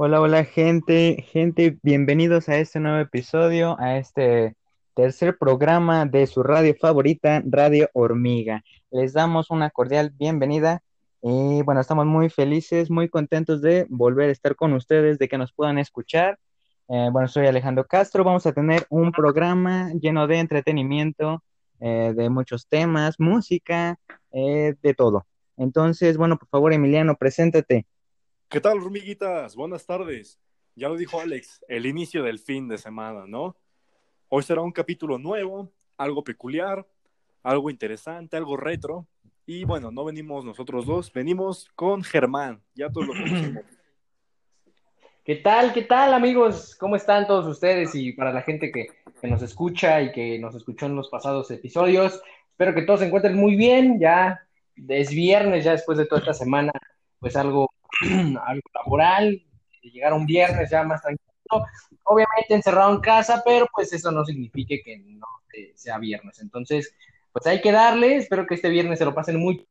Hola, hola gente, gente, bienvenidos a este nuevo episodio, a este tercer programa de su radio favorita, Radio Hormiga. Les damos una cordial bienvenida y bueno, estamos muy felices, muy contentos de volver a estar con ustedes, de que nos puedan escuchar. Eh, bueno, soy Alejandro Castro, vamos a tener un programa lleno de entretenimiento, eh, de muchos temas, música, eh, de todo. Entonces, bueno, por favor, Emiliano, preséntate. ¿Qué tal, hormiguitas? Buenas tardes. Ya lo dijo Alex, el inicio del fin de semana, ¿no? Hoy será un capítulo nuevo, algo peculiar, algo interesante, algo retro. Y bueno, no venimos nosotros dos, venimos con Germán. Ya todos lo conocemos. ¿Qué tal? ¿Qué tal, amigos? ¿Cómo están todos ustedes? Y para la gente que, que nos escucha y que nos escuchó en los pasados episodios, espero que todos se encuentren muy bien. Ya es viernes, ya después de toda esta semana, pues algo, algo laboral, llegar un viernes ya más tranquilo. Obviamente encerrado en casa, pero pues eso no significa que no eh, sea viernes. Entonces, pues hay que darle. Espero que este viernes se lo pasen muy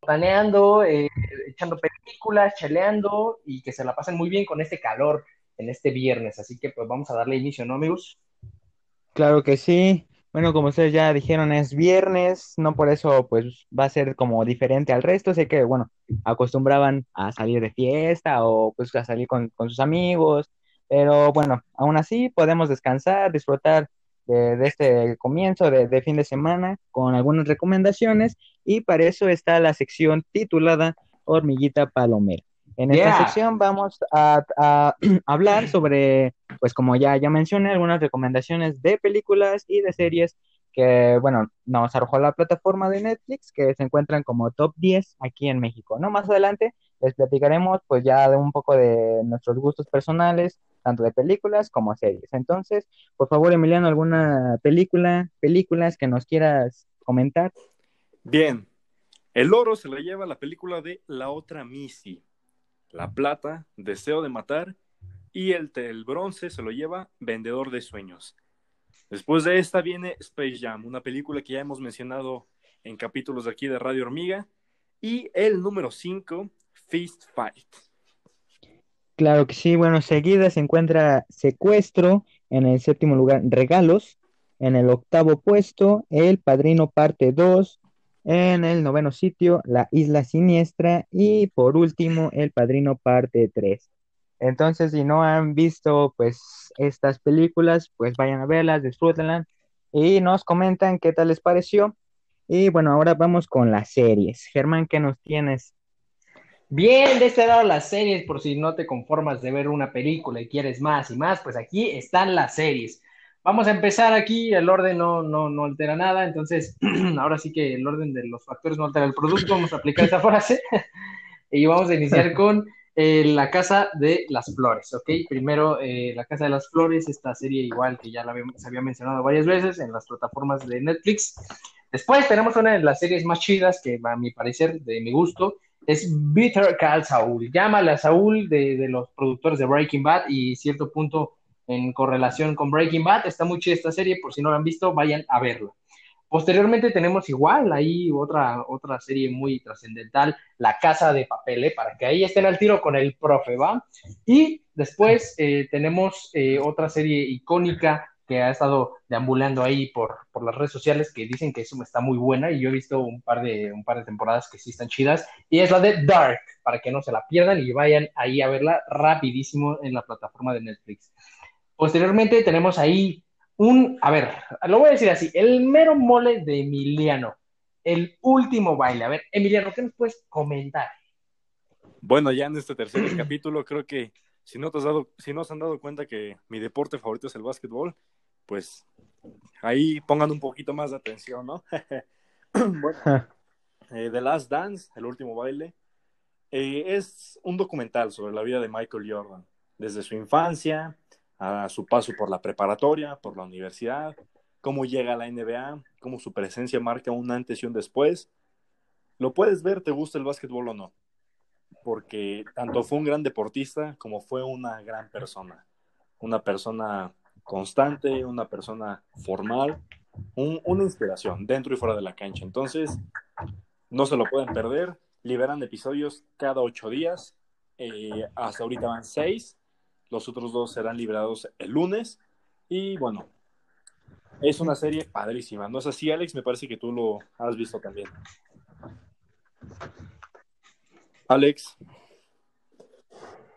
planeando, eh, echando películas, chaleando y que se la pasen muy bien con este calor en este viernes. Así que pues vamos a darle inicio, ¿no, amigos? Claro que sí. Bueno, como ustedes ya dijeron, es viernes, no por eso pues va a ser como diferente al resto. Sé que, bueno, acostumbraban a salir de fiesta o pues a salir con, sus amigos, pero bueno, aún así podemos descansar, disfrutar de, de este comienzo de, de fin de semana con algunas recomendaciones y para eso está la sección titulada Hormiguita Palomera. En esta Yeah. sección vamos a, a hablar sobre, pues como ya, ya mencioné, algunas recomendaciones de películas y de series que, bueno, nos arrojó la plataforma de Netflix, que se encuentran como top 10 aquí en México, ¿no? Más adelante les platicaremos, pues ya de un poco de nuestros gustos personales, tanto de películas como series. Entonces, por favor, Emiliano, ¿alguna película, películas que nos quieras comentar? Bien, el oro se lo lleva la película de La Otra Missy. La plata, Deseo de Matar. Y el, el bronce se lo lleva Vendedor de Sueños. Después de esta viene Space Jam, una película que ya hemos mencionado en capítulos de aquí de Radio Hormiga. Y el número 5, Fist Fight. Claro que sí, bueno, seguida se encuentra Secuestro, en el séptimo lugar Regalos, en el octavo puesto El Padrino parte 2, en el noveno sitio La Isla Siniestra y por último El Padrino parte 3. Entonces, si no han visto pues estas películas, pues vayan a verlas, disfrútenlas y nos comentan qué tal les pareció. Y bueno, ahora vamos con las series. Germán, ¿qué nos tienes? Bien, de este lado las series, por si no te conformas de ver una película y quieres más y más, pues aquí están las series. Vamos a empezar aquí, el orden no, no, no altera nada, entonces ahora sí que el orden de los factores no altera el producto, vamos a aplicar esa frase y vamos a iniciar con eh, La Casa de las Flores, ¿ok? Primero, eh, La Casa de las Flores, esta serie igual que ya la se había mencionado varias veces en las plataformas de Netflix. Después tenemos una de las series más chidas que a mi parecer, de mi gusto, es Bitter Call Saul. Llámale a Saúl de, de los productores de Breaking Bad y cierto punto en correlación con Breaking Bad. Está muy chida esta serie, por si no la han visto, vayan a verla. Posteriormente tenemos igual ahí otra, otra serie muy trascendental, La Casa de Papel, ¿eh? para que ahí estén al tiro con el profe, ¿va? Y después eh, tenemos eh, otra serie icónica que ha estado deambulando ahí por, por las redes sociales que dicen que eso está muy buena y yo he visto un par de, un par de temporadas que sí están chidas y es la de Dark, para que no se la pierdan y vayan ahí a verla rapidísimo en la plataforma de Netflix. Posteriormente tenemos ahí un, a ver, lo voy a decir así, el mero mole de Emiliano. el último baile. A ver, Emiliano, ¿qué nos puedes comentar? Bueno, ya en este tercer capítulo creo que si no te has dado, si no se han dado cuenta que mi deporte favorito es el básquetbol, pues ahí pongan un poquito más de atención, ¿no? bueno, eh, The Last Dance, el último baile, eh, es un documental sobre la vida de Michael Jordan, desde su infancia a su paso por la preparatoria, por la universidad, cómo llega a la NBA, cómo su presencia marca un antes y un después. Lo puedes ver, te gusta el básquetbol o no, porque tanto fue un gran deportista como fue una gran persona, una persona constante, una persona formal, una inspiración dentro y fuera de la cancha. Entonces, no se lo pueden perder. Liberan episodios cada ocho días. Eh, hasta ahorita van seis. Los otros dos serán liberados el lunes. Y bueno, es una serie padrísima. ¿No es así, Alex? Me parece que tú lo has visto también. Alex.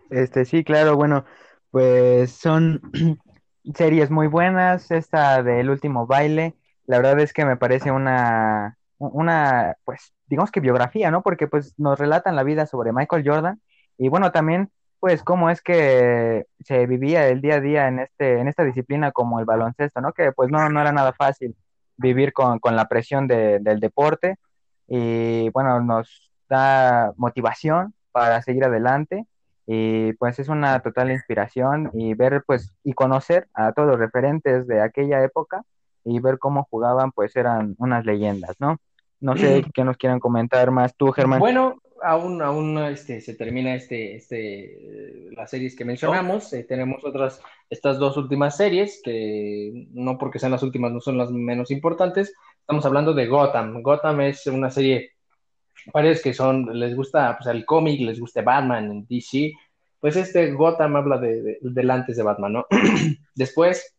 Este, sí, claro, bueno, pues son series muy buenas. Esta del último baile, la verdad es que me parece una, una, pues, digamos que biografía, ¿no? Porque pues nos relatan la vida sobre Michael Jordan y bueno, también pues cómo es que se vivía el día a día en este, en esta disciplina como el baloncesto, ¿no? Que pues no, no era nada fácil vivir con, con la presión de, del deporte y bueno, nos da motivación para seguir adelante y pues es una total inspiración y ver pues y conocer a todos los referentes de aquella época y ver cómo jugaban pues eran unas leyendas, ¿no? No sé qué nos quieran comentar más tú, Germán. Bueno, aún, aún este, se termina este, este, las series que mencionamos. Eh, tenemos otras, estas dos últimas series, que no porque sean las últimas, no son las menos importantes. Estamos hablando de Gotham. Gotham es una serie, varios que son, les gusta pues, el cómic, les gusta Batman, DC. Pues este Gotham habla de, del antes de Batman, ¿no? Después,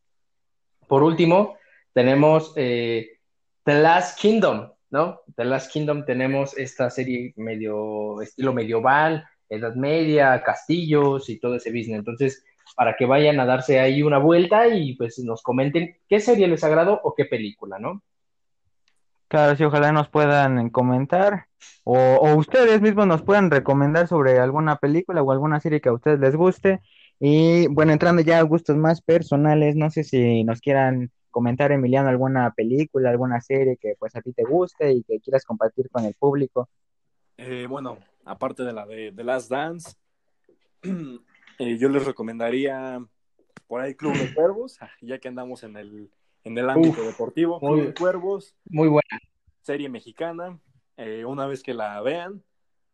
por último, tenemos eh, The Last Kingdom, ¿no? The Last Kingdom tenemos esta serie medio estilo medieval, Edad Media, castillos y todo ese business. Entonces, para que vayan a darse ahí una vuelta y pues nos comenten qué serie les agradó o qué película, ¿no? Claro, sí, ojalá nos puedan comentar o, o ustedes mismos nos puedan recomendar sobre alguna película o alguna serie que a ustedes les guste. Y bueno, entrando ya a gustos más personales, no sé si nos quieran comentar, Emiliano, alguna película, alguna serie que pues a ti te guste y que quieras compartir con el público. Eh, bueno, aparte de la de The Last Dance, eh, yo les recomendaría por ahí Club de Cuervos, ah, ya que andamos en el, en el ámbito Uf, deportivo. muy- Club de Cuervos, Muy buena. serie mexicana. Eh, una vez que la vean,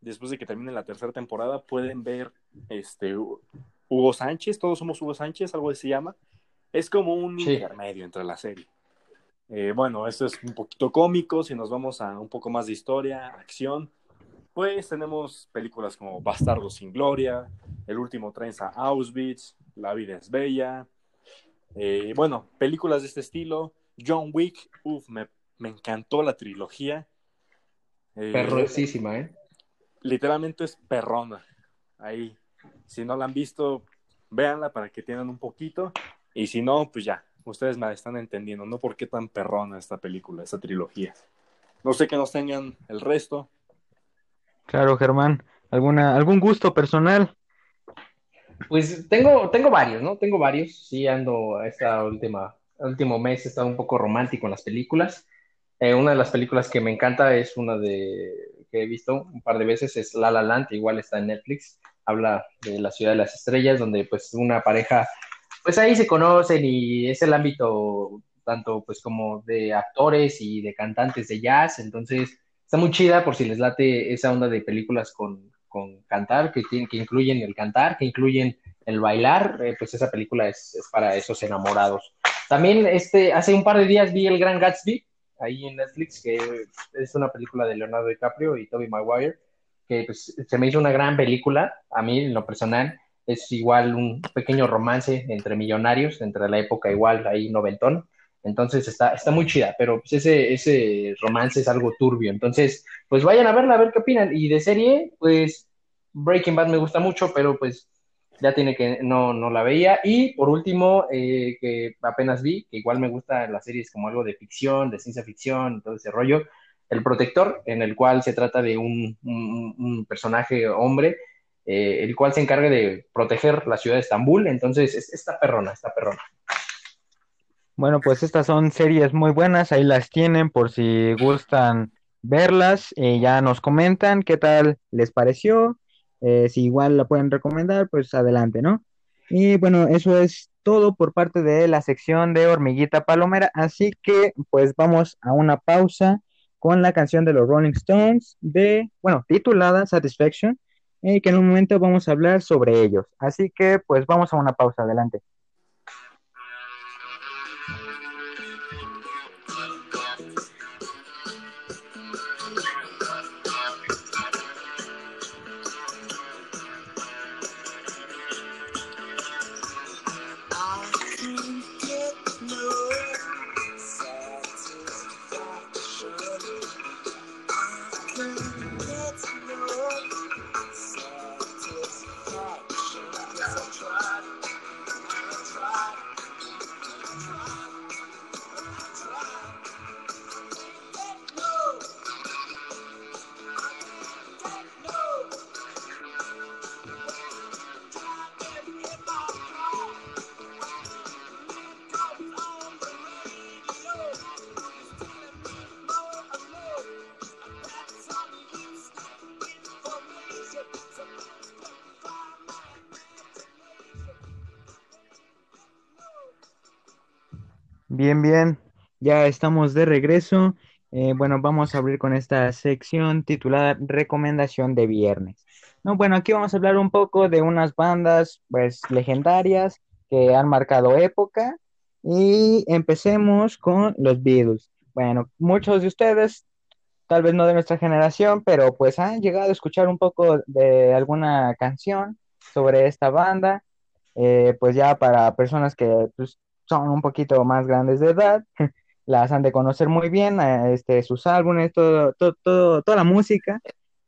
después de que termine la tercera temporada, pueden ver este Hu- Hugo Sánchez, todos somos Hugo Sánchez, algo así se llama. Es como un Sí. intermedio entre la serie. Eh, bueno, esto es un poquito cómico, si nos vamos a un poco más de historia, acción, pues tenemos películas como Bastardo sin Gloria, El último tren a Auschwitz, La vida es bella. Eh, bueno, películas de este estilo. John Wick, uff, me, me encantó la trilogía. Eh, Perrosísima, ¿eh? literalmente es perrona. Ahí, si no la han visto, véanla para que tengan un poquito. Y si no, pues ya, ustedes me están entendiendo, ¿no? ¿Por qué tan perrona esta película, esta trilogía? No sé que nos tengan el resto. Claro, Germán, ¿alguna, algún gusto personal? Pues tengo, tengo varios, ¿no? Tengo varios. Sí, ando esta última, último mes he estado un poco romántico en las películas. Eh, una de las películas que me encanta es una de que he visto un par de veces, es La La Land, igual está en Netflix. Habla de la ciudad de las estrellas, donde pues una pareja, pues ahí se conocen y es el ámbito tanto pues como de actores y de cantantes de jazz. Entonces está muy chida por si les late esa onda de películas con, con cantar, que, tienen, que incluyen el cantar, que incluyen el bailar, eh, pues esa película es, para esos enamorados. También este, hace un par de días vi El Gran Gatsby, ahí en Netflix, que es una película de Leonardo DiCaprio y Tobey Maguire, que pues, se me hizo una gran película, a mí en lo personal, es igual un pequeño romance entre millonarios, entre la época igual ahí noventón, entonces está, está muy chida, pero pues ese, ese romance es algo turbio. Entonces, pues vayan a verla, a ver qué opinan. Y de serie, pues Breaking Bad me gusta mucho, pero pues ya tiene que no, no la veía. Y por último, eh, que apenas vi, que igual me gustan las series como algo de ficción, de ciencia ficción, todo ese rollo, El Protector, en el cual se trata de un, personaje hombre, eh, el cual se encarga de proteger la ciudad de Estambul. Entonces, es- está perrona, está perrona. Bueno, pues estas son series muy buenas, ahí las tienen por si gustan verlas, y ya nos comentan qué tal les pareció, eh, si igual la pueden recomendar, pues adelante, ¿no? Y bueno, eso es todo por parte de la sección de Hormiguita Palomera, así que pues vamos a una pausa con la canción de los Rolling Stones de, bueno, titulada Satisfaction, y que en un momento vamos a hablar sobre ellos, así que pues vamos a una pausa, adelante. Bien, bien, ya estamos de regreso. Eh, bueno, vamos a abrir con esta sección titulada Recomendación de Viernes. No, bueno, aquí vamos a hablar un poco de unas bandas, pues, legendarias que han marcado época. Y empecemos con los Beatles. Bueno, muchos de ustedes, tal vez no de nuestra generación, pero pues han llegado a escuchar un poco de alguna canción sobre esta banda. Eh, pues ya para personas que pues, son un poquito más grandes de edad, las han de conocer muy bien, eh, este, sus álbumes, todo, todo, todo- toda la música,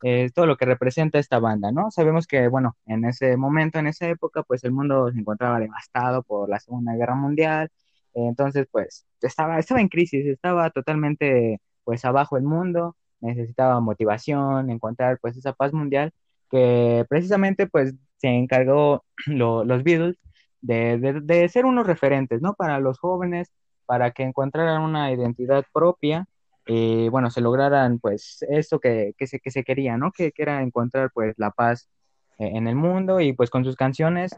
eh, todo lo que representa esta banda, ¿no? Sabemos que, bueno, en ese momento, en esa época, pues el mundo se encontraba devastado por la Segunda Guerra Mundial, entonces, pues, estaba, estaba en crisis, estaba totalmente, pues, abajo el mundo, necesitaba motivación, encontrar, pues, esa paz mundial, que precisamente, pues, se encargó lo- los Beatles de, de- de ser unos referentes, ¿no? Para los jóvenes, para que encontraran una identidad propia y, bueno, se lograran, pues, esto que, que se, que se quería, ¿no? Que, que era encontrar, pues, la paz eh, en el mundo y, pues, con sus canciones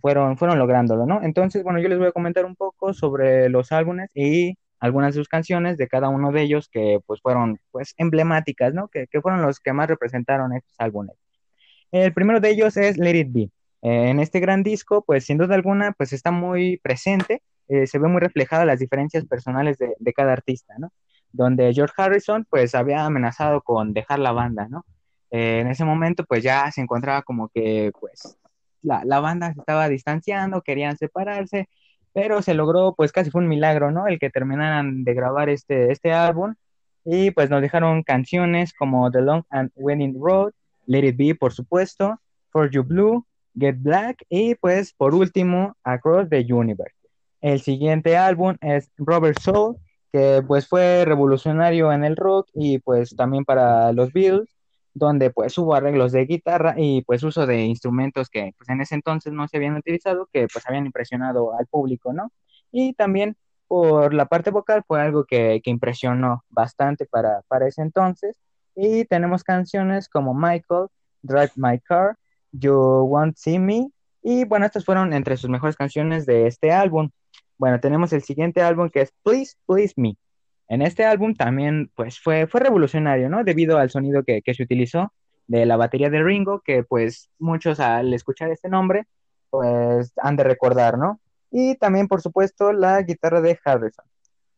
fueron, fueron lográndolo, ¿no? Entonces, bueno, yo les voy a comentar un poco sobre los álbumes y algunas de sus canciones de cada uno de ellos que, pues, fueron, pues, emblemáticas, ¿no? Que, que fueron los que más representaron estos álbumes. El primero de ellos es Let It Be. Eh, en este gran disco, pues sin duda alguna, pues está muy presente, eh, se ve muy reflejada las diferencias personales de, de cada artista, ¿no? Donde George Harrison, pues había amenazado con dejar la banda, ¿no? Eh, en ese momento, pues ya se encontraba como que, pues, la, la banda se estaba distanciando, querían separarse, pero se logró, pues casi fue un milagro, ¿no? El que terminaran de grabar este, este álbum y pues nos dejaron canciones como The Long and Winding Road, Let It Be, por supuesto, For You Blue, Get Black y pues por último Across the Universe. El siguiente álbum es Robert Soul, que pues fue revolucionario en el rock y pues también para los Beatles, donde pues hubo arreglos de guitarra y pues uso de instrumentos que pues en ese entonces no se habían utilizado, que pues habían impresionado al público, ¿no? Y también por la parte vocal fue algo que, que impresionó bastante para, para ese entonces. Y tenemos canciones como Michael, Drive My Car, You Won't See Me. Y bueno, estas fueron entre sus mejores canciones de este álbum. Bueno, tenemos el siguiente álbum que es Please, Please Me. En este álbum también pues fue, fue revolucionario, ¿no? Debido al sonido que, que se utilizó de la batería de Ringo, que pues muchos al escuchar este nombre pues han de recordar, ¿no? Y también, por supuesto, la guitarra de Harrison.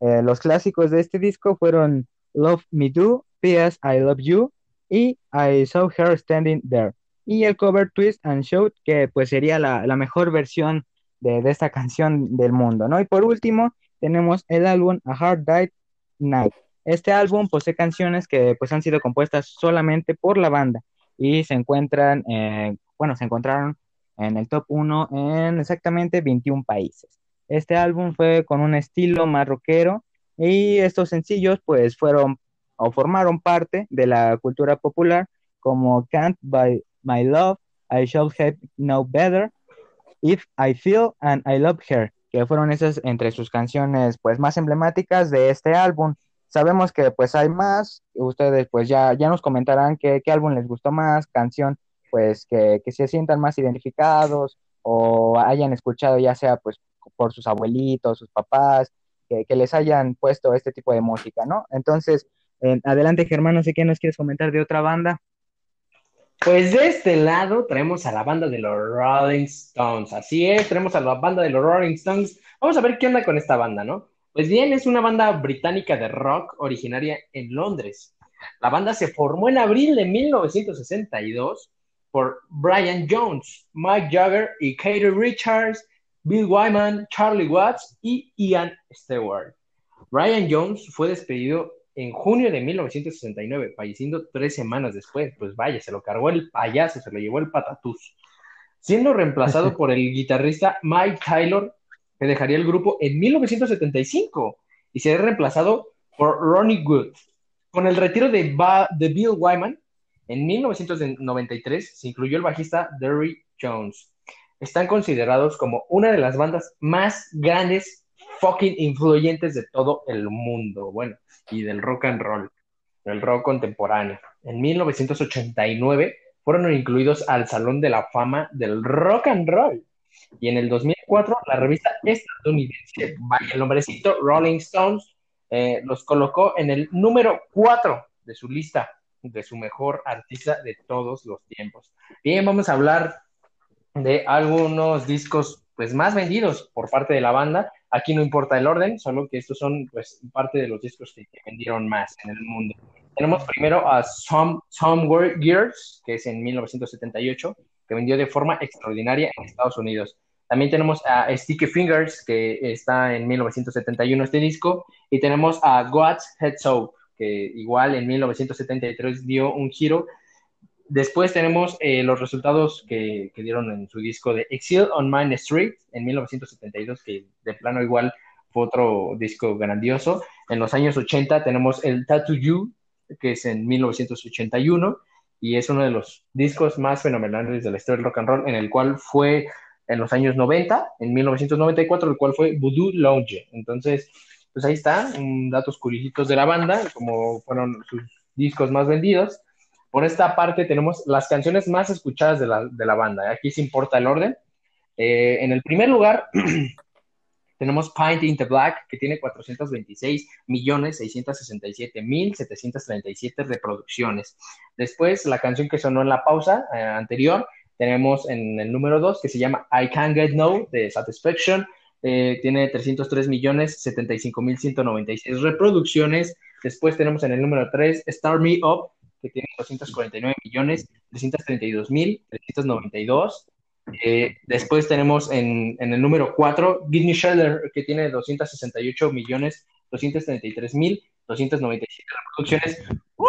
Eh, los clásicos de este disco fueron Love Me Do, P.S. I Love You y I Saw Her Standing There. Y el cover Twist and Shout, que pues sería la, la mejor versión de, esta canción del mundo, ¿no? Y por último, tenemos el álbum A Hard Died Night. Este álbum posee canciones que pues han sido compuestas solamente por la banda y se encuentran, eh, bueno, se encontraron en el top 1 en exactamente 21 países. Este álbum fue con un estilo más rockero y estos sencillos pues fueron o formaron parte de la cultura popular como Can't Buy My Love, I Shall Have No Better, If I Feel and I Love Her, que fueron esas entre sus canciones pues más emblemáticas de este álbum. Sabemos que pues hay más, ustedes pues ya, ya nos comentarán qué, qué álbum les gustó más, canción pues que, que se sientan más identificados o hayan escuchado ya sea pues por sus abuelitos, sus papás, que, les hayan puesto este tipo de música, ¿no? Entonces, adelante Germán, no sé qué nos quieres comentar de otra banda. Pues de este lado traemos a la banda de los Rolling Stones. Así es, tenemos a la banda de los Rolling Stones. Vamos a ver qué onda con esta banda, ¿no? Pues bien, es una banda británica de rock originaria en Londres. La banda se formó en abril de 1962 por Brian Jones, Mike Jagger y Katie Richards, Bill Wyman, Charlie Watts y Ian Stewart. Brian Jones fue despedido en junio de 1969, falleciendo tres semanas después. Pues vaya, se lo cargó el payaso, se lo llevó el patatús. Siendo reemplazado por el guitarrista Mike Taylor, que dejaría el grupo en 1975 y sería reemplazado por Ronnie Wood. Con el retiro de, de Bill Wyman, en 1993 se incluyó el bajista Derry Jones. Están considerados como una de las bandas más grandes, fucking influyentes de todo el mundo. Bueno, y del rock and roll, del rock contemporáneo. En 1989 fueron incluidos al Salón de la Fama del Rock and Roll. Y en el 2004 la revista estadounidense, el nombrecito, Rolling Stones, eh, los colocó en el número 4 de su lista de su mejor artista de todos los tiempos. Bien, vamos a hablar de algunos discos pues más vendidos por parte de la banda Aquí no importa el orden, solo que estos son pues parte de los discos que, vendieron más en el mundo. Tenemos primero a Some, Somewhere Gears, que es en 1978, que vendió de forma extraordinaria en Estados Unidos. También tenemos a Sticky Fingers, que está en 1971 este disco, y tenemos a God's Head Soap, que igual en 1973 dio un giro Después tenemos eh, los resultados que, dieron en su disco de Exile on Main Street en 1972, que de plano igual fue otro disco grandioso. En los años 80 tenemos el Tattoo You, que es en 1981, y es uno de los discos más fenomenales de la historia del rock and roll, en el cual fue en los años 90, en 1994, el cual fue Voodoo Lounge. Entonces, pues ahí está, datos curiositos de la banda, como fueron sus discos más vendidos. Por esta parte tenemos las canciones más escuchadas de la, de la banda. Aquí se importa el orden. Eh, en el primer lugar tenemos Pint in the Black, que tiene 426 millones 667 mil 737 reproducciones. Después, la canción que sonó en la pausa eh, anterior, tenemos en el número 2, que se llama I Can't Get No, de Satisfaction. Eh, tiene 303 millones 75 mil 196 reproducciones. Después tenemos en el número 3, Start Me Up, que tiene 249 millones 332 mil 392. Eh, después tenemos en, en, el número 4 Give Me Shelter, que tiene 268 millones 233 mil 297 reproducciones. ¡Uf!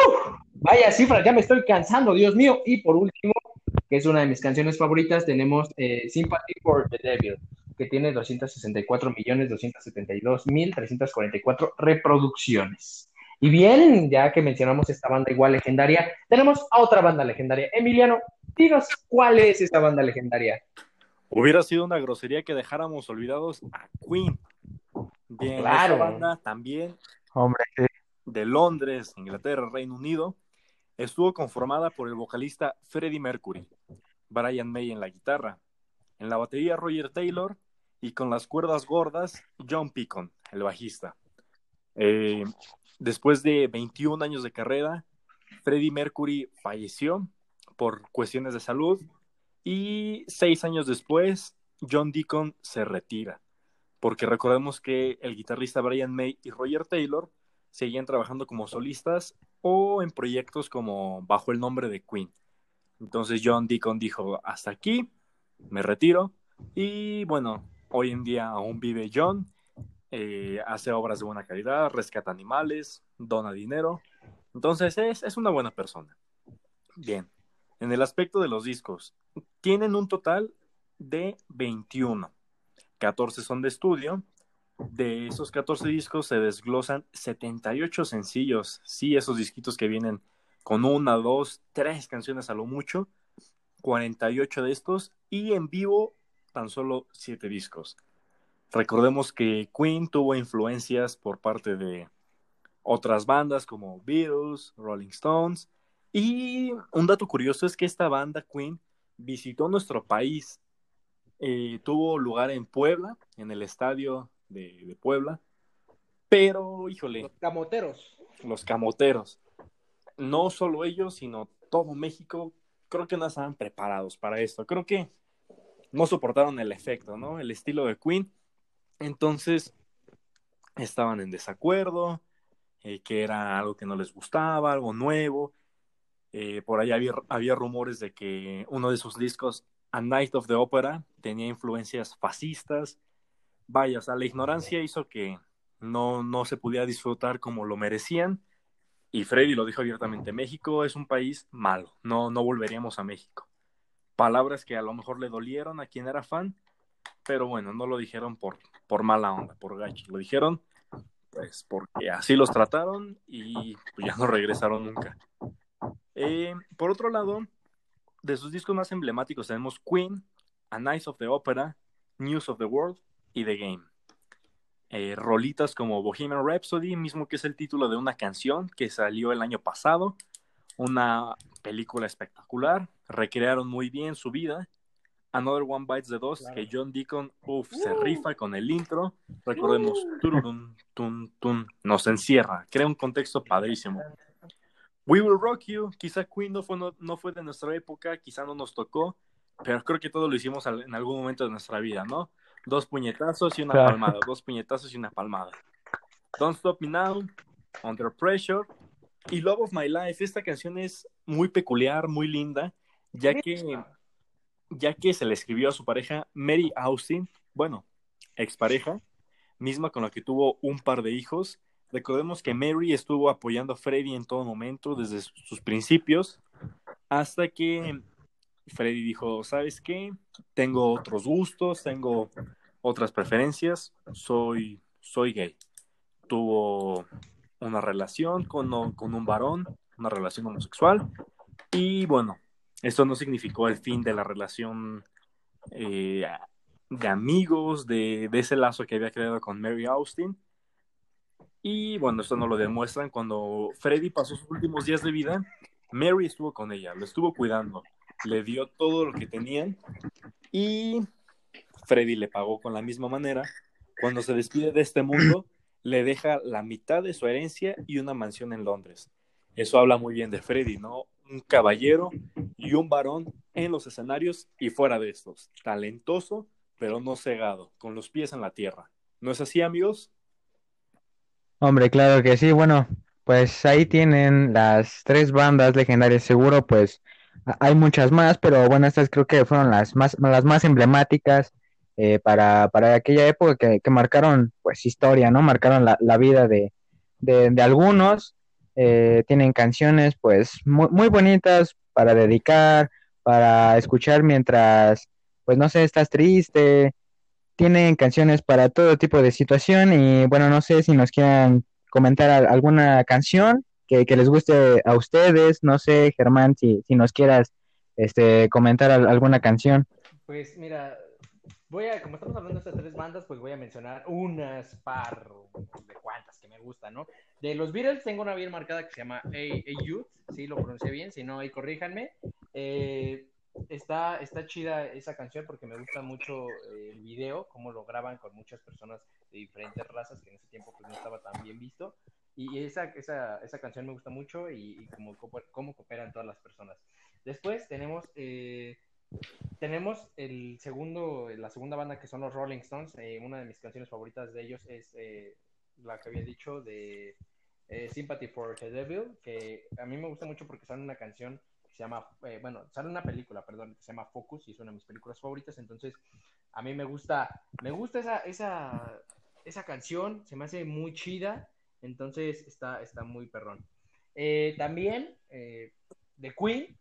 Vaya cifra, ya me estoy cansando, Dios mío. Y por último, que es una de mis canciones favoritas, tenemos eh, Sympathy for the Devil, que tiene 264 millones 272 mil 344 reproducciones. Y bien, ya que mencionamos esta banda igual legendaria, tenemos a otra banda legendaria. Emiliano, dinos cuál es esa banda legendaria. Hubiera sido una grosería que dejáramos olvidados a Queen. Bien, claro. esta banda también Hombre, de Londres, Inglaterra, Reino Unido, estuvo conformada por el vocalista Freddie Mercury, Brian May en la guitarra, en la batería Roger Taylor y con las cuerdas gordas John Picon, el bajista. Eh, Después de 21 años de carrera, Freddie Mercury falleció por cuestiones de salud y seis años después, John Deacon se retira, porque recordemos que el guitarrista Brian May y Roger Taylor seguían trabajando como solistas o en proyectos como bajo el nombre de Queen. Entonces John Deacon dijo, hasta aquí, me retiro y bueno, hoy en día aún vive John eh, hace obras de buena calidad, rescata animales, dona dinero. Entonces es, es una buena persona. Bien, en el aspecto de los discos, tienen un total de 21. 14 son de estudio, de esos 14 discos se desglosan 78 sencillos. Sí, esos disquitos que vienen con una, dos, tres canciones a lo mucho. 48 de estos y en vivo tan solo 7 discos. Recordemos que Queen tuvo influencias por parte de otras bandas como Beatles, Rolling Stones. Y un dato curioso es que esta banda Queen visitó nuestro país. Eh, tuvo lugar en Puebla, en el estadio de, de Puebla. Pero, híjole, Los camoteros. los camoteros. No solo ellos, sino todo México, creo que no estaban preparados para esto. Creo que no soportaron el efecto, ¿no? El estilo de Queen. Entonces, estaban en desacuerdo, eh, que era algo que no les gustaba, algo nuevo. Eh, por ahí había, rumores de que uno de sus discos, A Night of the Opera, tenía influencias fascistas. Vaya, o sea, la ignorancia hizo que no, no se pudiera disfrutar como lo merecían. Y Freddy lo dijo abiertamente, México es un país malo, no, no volveríamos a México. Palabras que a lo mejor le dolieron a quien era fan, pero bueno, no lo dijeron por, por mala onda, por gachi, lo dijeron pues porque así los trataron y pues, ya no regresaron nunca. Eh, por otro lado, de sus discos más emblemáticos tenemos Queen, A Night of the Opera, News of the World y The Game. Eh, rolitas como Bohemian Rhapsody, mismo que es el título de una canción que salió el año pasado, una película espectacular, recrearon muy bien su vida. Another One Bites the Dust, Claro. que John Deacon uf, se rifa con el intro. Recordemos, tururun, tun, tun, nos encierra, crea un contexto padrísimo. We Will Rock You, quizá Queen no fue, no, no fue de nuestra época, quizá no nos tocó, pero creo que todo lo hicimos al- en algún momento de nuestra vida, ¿no? Dos puñetazos y una Claro. palmada, dos puñetazos y una palmada. Don't Stop Me Now, Under Pressure y Love of My Life. Esta canción es muy peculiar, muy linda, ya que, ya que se le escribió a su pareja Mary Austin, bueno, expareja, misma con la que tuvo un par de hijos. Recordemos que Mary estuvo apoyando a Freddy en todo momento, desde sus principios, hasta que Freddy dijo, ¿sabes qué? Tengo otros gustos, tengo otras preferencias, soy, soy gay. Tuvo una relación con, con un varón, una relación homosexual, y bueno, esto no significó el fin de la relación eh, de amigos, de, de ese lazo que había creado con Mary Austin. Y bueno, esto nos lo demuestran cuando Freddy pasó sus últimos días de vida. Mary estuvo con ella, lo estuvo cuidando, le dio todo lo que tenían y Freddy le pagó con la misma manera. Cuando se despide de este mundo, le deja la mitad de su herencia y una mansión en Londres. Eso habla muy bien de Freddy, ¿no? Un caballero y un varón en los escenarios y fuera de estos. Talentoso, pero no cegado, con los pies en la tierra. ¿No es así, amigos? Hombre, claro que sí. Bueno, pues ahí tienen las tres bandas legendarias. Seguro, pues hay muchas más, pero bueno, estas creo que fueron las más, las más emblemáticas eh, para, para aquella época que, que marcaron pues historia, ¿no? Marcaron la, la vida de, de algunos. Eh, tienen canciones pues muy, muy bonitas para dedicar, para escuchar mientras, pues no sé, estás triste, tienen canciones para todo tipo de situación y bueno, no sé si nos quieran comentar al- alguna canción que, que les guste a ustedes, no sé, Germán, si, si nos quieras este, comentar al- alguna canción. Pues mira, voy a, como estamos hablando de estas tres bandas, pues voy a mencionar unas par de cuantas que me gustan, ¿no? De los Beatles tengo una bien marcada que se llama Hey Youth, sí, lo pronuncié bien, si no, ahí corríjanme. Eh, está, está chida esa canción porque me gusta mucho eh, el video, cómo lo graban con muchas personas de diferentes razas, que en ese tiempo pues no estaba tan bien visto. Y esa, esa, esa canción me gusta mucho y, y cómo, cómo cooperan todas las personas. Después tenemos eh, tenemos el segundo, la segunda banda que son los Rolling Stones. Eh, una de mis canciones favoritas de ellos es eh, la que había dicho de eh, Sympathy for the Devil, que a mí me gusta mucho porque sale una canción que se llama, eh, bueno, sale una película, perdón, que se llama Focus y es una de mis películas favoritas. Entonces, a mí me gusta, me gusta esa, esa, esa canción, se me hace muy chida, entonces está, está muy perrón. Eh, también de Queen,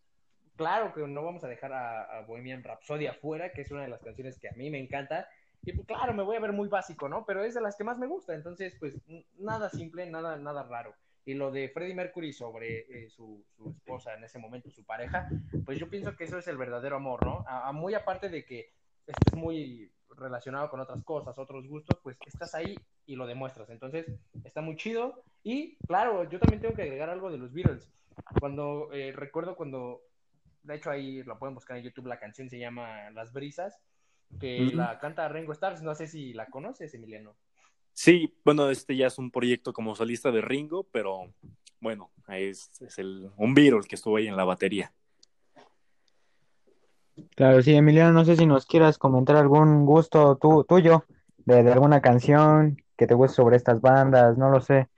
claro que no vamos a dejar a, a Bohemian Rhapsody afuera, que es una de las canciones que a mí me encanta. Pues claro, me voy a ver muy básico, ¿no? Pero es de las que más me gusta, entonces pues nada simple, nada, nada raro. Y lo de Freddie Mercury sobre eh, su, esposa en ese momento, su pareja, pues yo pienso que eso es el verdadero amor, ¿no? A- muy aparte de que estés muy relacionado con otras cosas, otros gustos, pues estás ahí y lo demuestras. Entonces, está muy chido. Y claro, yo también tengo que agregar algo de los Beatles. Cuando eh, recuerdo cuando, de hecho ahí lo pueden buscar en YouTube, la canción se llama Las Brisas, que la canta Ringo Starr. No sé si la conoces, Emiliano. Sí, bueno, este ya es un proyecto como solista de Ringo, pero bueno, es, es el, un Beatle que estuvo ahí en la batería. Claro, sí, Emiliano, no sé si nos quieras comentar algún gusto tu- tuyo de, de alguna canción que te guste sobre estas bandas, no lo sé.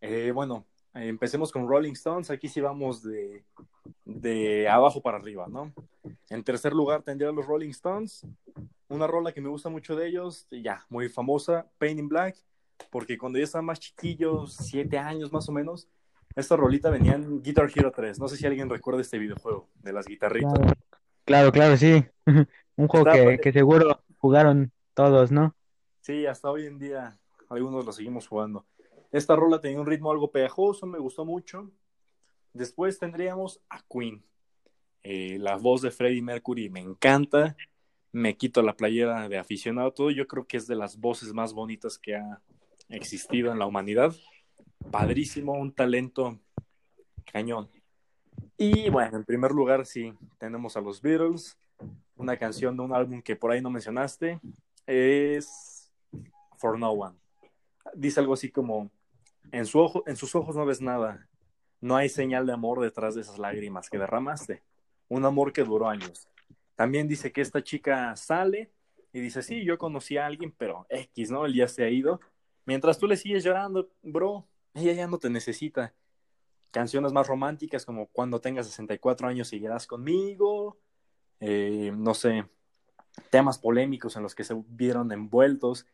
Eh, bueno, empecemos con Rolling Stones. Aquí sí vamos de, de abajo para arriba, ¿no? En tercer lugar tendría los Rolling Stones. Una rola que me gusta mucho de ellos, ya, muy famosa, Pain in Black, porque cuando yo estaba más chiquillo, siete años más o menos, esta rolita venía en Guitar Hero 3. No sé si alguien recuerda este videojuego de las guitarritas. Claro, claro, claro, sí. Un juego Está que, que seguro jugaron todos, ¿no? Sí, hasta hoy en día algunos lo seguimos jugando. Esta rola tenía un ritmo algo pegajoso, me gustó mucho. Después tendríamos a Queen. Eh, la voz de Freddie Mercury me encanta. Me quito la playera de aficionado. Todo yo creo que es de las voces más bonitas que ha existido en la humanidad. Padrísimo, un talento cañón. Y bueno, en primer lugar, sí, tenemos a los Beatles. Una canción de un álbum que por ahí no mencionaste es For No One. Dice algo así como, en, su ojo, en sus ojos no ves nada, no hay señal de amor detrás de esas lágrimas que derramaste, un amor que duró años. También dice que esta chica sale y dice, sí, yo conocí a alguien, pero X, ¿no? Él ya se ha ido. Mientras tú le sigues llorando, bro, ella ya no te necesita. Canciones más románticas como Cuando tengas 64 años seguirás conmigo, eh, no sé, temas polémicos en los que se vieron envueltos,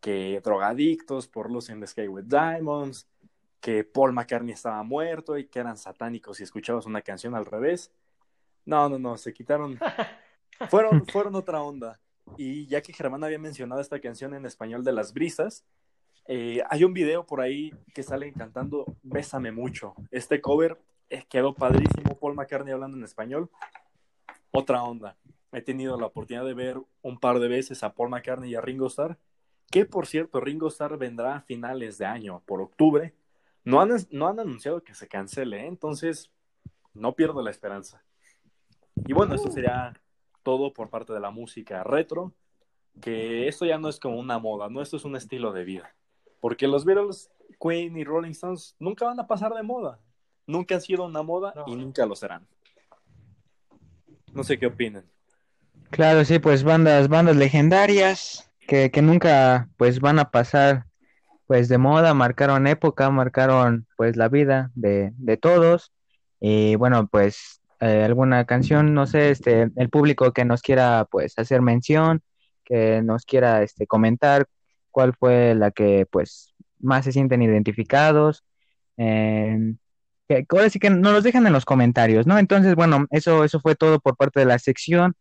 que drogadictos por Los in the Sky with Diamonds, que Paul McCartney estaba muerto y que eran satánicos si escuchabas una canción al revés. No, no, no, se quitaron, fueron, fueron otra onda. Y ya que Germán había mencionado esta canción en español de las brisas, eh, hay un video por ahí que salen cantando Bésame mucho. Este cover eh, quedó padrísimo, Paul McCartney hablando en español. Otra onda. He tenido la oportunidad de ver un par de veces a Paul McCartney y a Ringo Starr, que por cierto, Ringo Starr vendrá a finales de año, por octubre. No han, no han anunciado que se cancele, ¿eh? entonces no pierdo la esperanza. Y bueno, eso sería todo por parte de la música retro, que esto ya no es como una moda, no, esto es un estilo de vida. Porque los Beatles, Queen y Rolling Stones nunca van a pasar de moda. Nunca han sido una moda No. y nunca lo serán. No sé qué opinan. Claro, sí, pues bandas, bandas legendarias que, que nunca pues van a pasar pues de moda, marcaron época, marcaron pues la vida de, de todos. Y bueno, pues eh, alguna canción, no sé, este, el público que nos quiera pues hacer mención, que nos quiera este comentar cuál fue la que pues más se sienten identificados. eh, que, ahora sí que nos los dejan en los comentarios, ¿no? Entonces, bueno, eso, eso fue todo por parte de la sección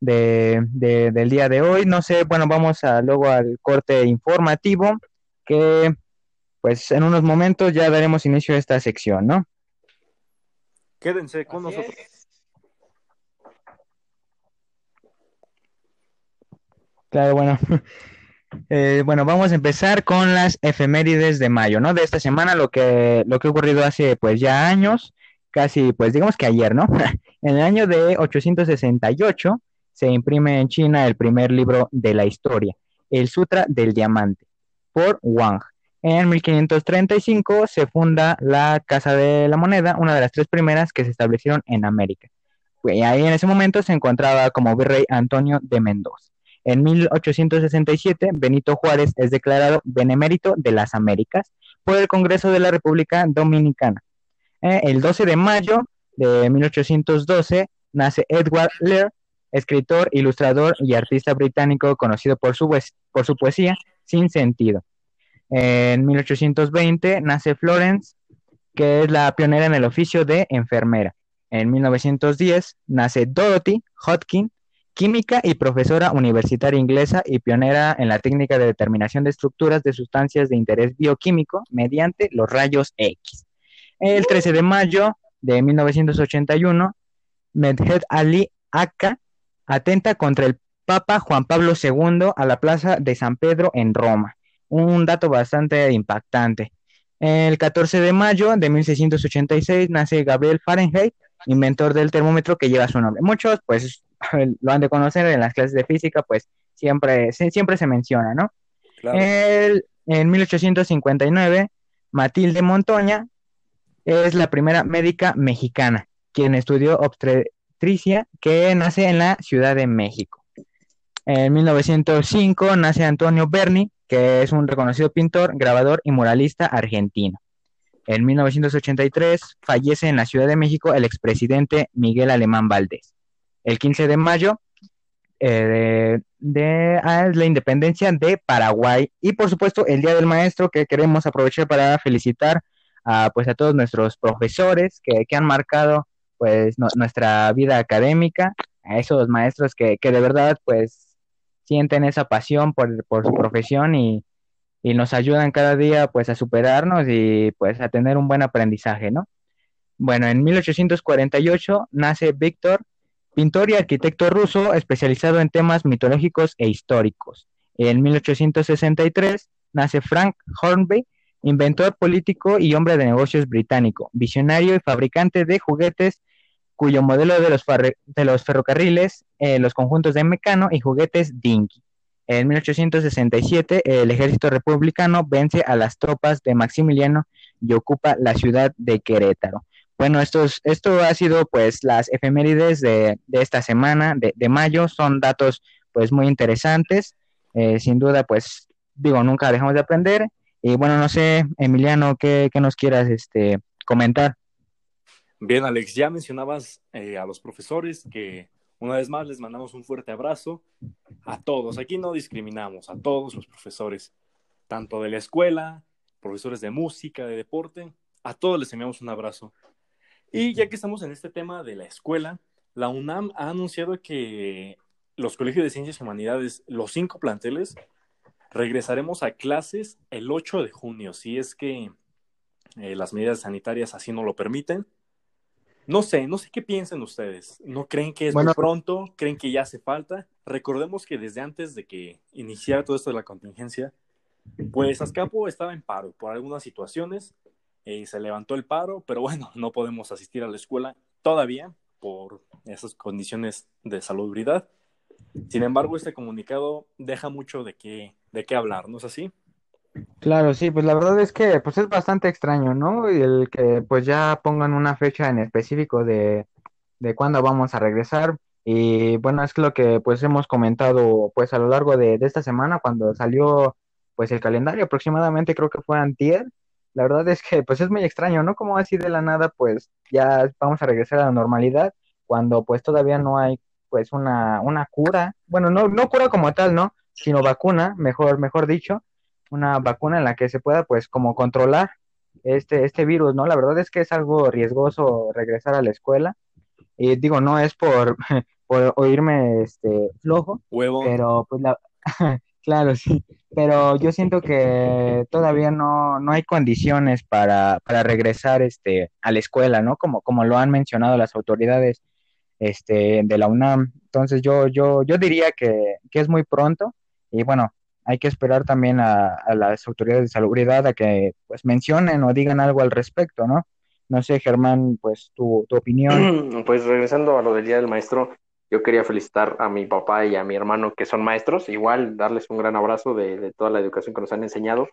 de, de- del día de hoy. No sé, bueno, vamos a, luego al corte informativo, que pues en unos momentos ya daremos inicio a esta sección, ¿no? Quédense con Así nosotros. es. Claro, bueno. Eh, bueno, vamos a empezar con las efemérides de mayo, ¿no? De esta semana, lo que, lo que ha ocurrido hace pues ya años, casi pues digamos que ayer, ¿no? En el año de 868 se imprime en China el primer libro de la historia, el Sutra del Diamante, por Wang. En 1535 se funda la Casa de la Moneda, una de las tres primeras que se establecieron en América. Ahí en ese momento se encontraba como virrey Antonio de Mendoza. En 1867, Benito Juárez es declarado benemérito de las Américas por el Congreso de la República Dominicana. Eh, el 12 de mayo de 1812 nace Edward Lear, escritor, ilustrador y artista británico conocido por su, poes- por su poesía sin sentido. En 1820 nace Florence, que es la pionera en el oficio de enfermera. En 1910 nace Dorothy Hodgkin, química y profesora universitaria inglesa y pionera en la técnica de determinación de estructuras de sustancias de interés bioquímico mediante los rayos X. El 13 de mayo de 1981, Medhed Ali Akka atenta contra el Papa Juan Pablo II a la Plaza de San Pedro en Roma. Un dato bastante impactante. El 14 de mayo de 1686 nace Gabriel Fahrenheit, inventor del termómetro que lleva su nombre. Muchos, pues, lo han de conocer en las clases de física, pues siempre, se- siempre se menciona, ¿no? Claro. El- en 1859, Matilde Montoña es la primera médica mexicana, quien estudió que nace en la Ciudad de México. En 1905 nace Antonio Berni, que es un reconocido pintor, grabador y muralista argentino. En 1983 fallece en la Ciudad de México el expresidente Miguel Alemán Valdés. El 15 de mayo eh, de, ah, la independencia de Paraguay y por supuesto el Día del Maestro que queremos aprovechar para felicitar a, pues, a todos nuestros profesores que, que han marcado pues nu- nuestra vida académica, a esos maestros que, que de verdad pues sienten esa pasión por, por su profesión y, y nos ayudan cada día pues a superarnos y pues a tener un buen aprendizaje, ¿no? Bueno, en 1848 nace Víctor, pintor y arquitecto ruso especializado en temas mitológicos e históricos. En 1863 nace Frank Hornby, inventor político y hombre de negocios británico, visionario y fabricante de juguetes cuyo modelo de los, ferrocarriles, eh, los conjuntos de Mecano y juguetes Dinky. En 1867 el ejército republicano vence a las tropas de Maximiliano y ocupa la ciudad de Querétaro. Bueno, estos, esto ha sido pues las efemérides de, esta semana de, de mayo, son datos pues muy interesantes, eh, sin duda pues digo, nunca dejamos de aprender y bueno, no sé, Emiliano, ¿qué, qué nos quieras este, comentar? Bien, Alex, ya mencionabas eh, a los profesores que una vez más les mandamos un fuerte abrazo a todos. Aquí no discriminamos, a todos los profesores, tanto de la escuela, profesores de música, de deporte, a todos les enviamos un abrazo. Y ya que estamos en este tema de la escuela, la UNAM ha anunciado que los colegios de ciencias y humanidades, los cinco planteles, regresaremos a clases el 8 de junio, si es que eh, las medidas sanitarias así no lo permiten. No sé, no sé qué piensan ustedes. ¿No creen que es Bueno. muy pronto? ¿Creen que ya hace falta? Recordemos que desde antes de que iniciara todo esto de la contingencia, pues Azcapo estaba en paro por algunas situaciones. eh, se levantó el paro, pero bueno, no podemos asistir a la escuela todavía por esas condiciones de salubridad. Sin embargo, este comunicado deja mucho de qué, de qué hablar, ¿no es así? Claro, sí, pues la verdad es que pues es bastante extraño, ¿no? Y el que pues ya pongan una fecha en específico de, de cuándo vamos a regresar. Y bueno, es lo que pues hemos comentado pues a lo largo de, de esta semana cuando salió pues el calendario, aproximadamente creo que fue antier. La verdad es que pues es muy extraño, ¿no? Como así de la nada pues ya vamos a regresar a la normalidad cuando pues todavía no hay pues una, una cura. Bueno, no, no cura como tal, ¿no? Sino vacuna, mejor, mejor dicho una vacuna en la que se pueda pues como controlar este, este virus, ¿no? La verdad es que es algo riesgoso regresar a la escuela. Y digo, no es por, por oírme este flojo, Huevo. pero pues la claro, sí. Pero yo siento que todavía no, no hay condiciones para, para regresar este a la escuela, ¿no? Como, como lo han mencionado las autoridades este de la UNAM. Entonces yo, yo, yo diría que, que es muy pronto. Y bueno, hay que esperar también a, a las autoridades de salubridad a que pues mencionen o digan algo al respecto, ¿no? No sé, Germán, pues tu, tu opinión. Pues regresando a lo del Día del Maestro, yo quería felicitar a mi papá y a mi hermano que son maestros, igual darles un gran abrazo de, de toda la educación que nos han enseñado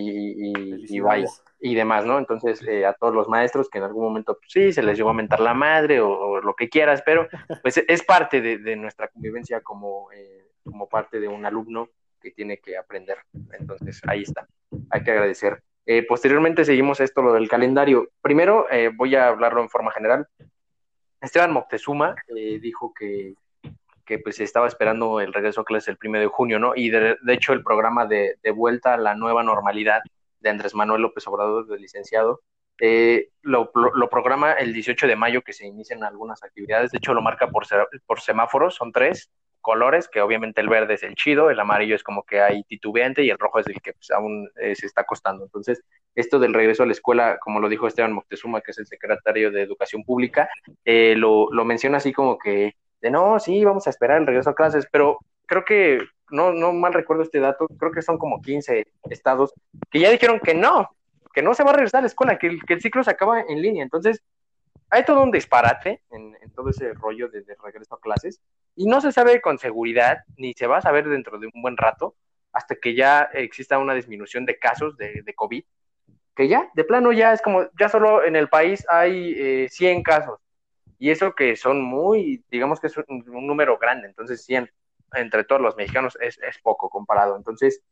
y, y, y vaya, y demás, ¿no? Entonces, eh, a todos los maestros que en algún momento, pues, sí, se les llegó a mentar la madre o, o lo que quieras, pero pues es parte de, de nuestra convivencia como, eh, como parte de un alumno que tiene que aprender. Entonces, ahí está, hay que agradecer. Eh, posteriormente seguimos esto, lo del calendario. Primero, eh, voy a hablarlo en forma general. Esteban Moctezuma eh, dijo que, que pues estaba esperando el regreso a clases el primero de junio, ¿no? Y de, hecho el programa de, vuelta a la nueva normalidad de Andrés Manuel López Obrador, del licenciado, eh, lo, programa el 18 de mayo que se inician algunas actividades, de hecho lo marca por, por semáforos, son tres, colores, que obviamente el verde es el chido, el amarillo es como que hay titubeante y el rojo es el que pues, aún eh, se está costando. Entonces, esto del regreso a la escuela, como lo dijo Esteban Moctezuma, que es el secretario de Educación Pública, eh, lo, lo menciona así como que, no, sí, vamos a esperar el regreso a clases, pero creo que, no, no mal recuerdo este dato, creo que son como 15 estados que ya dijeron que no, que no se va a regresar a la escuela, que el, ciclo se acaba en línea. Entonces, hay todo un disparate en, en todo ese rollo de, regreso a clases y no se sabe con seguridad, ni se va a saber dentro de un buen rato, hasta que ya exista una disminución de casos de, de COVID, que ya, de plano ya es como, ya solo en el país hay eh, 100 casos, y eso que son muy, digamos que es un, número grande, entonces 100 entre todos los mexicanos es, es poco comparado, entonces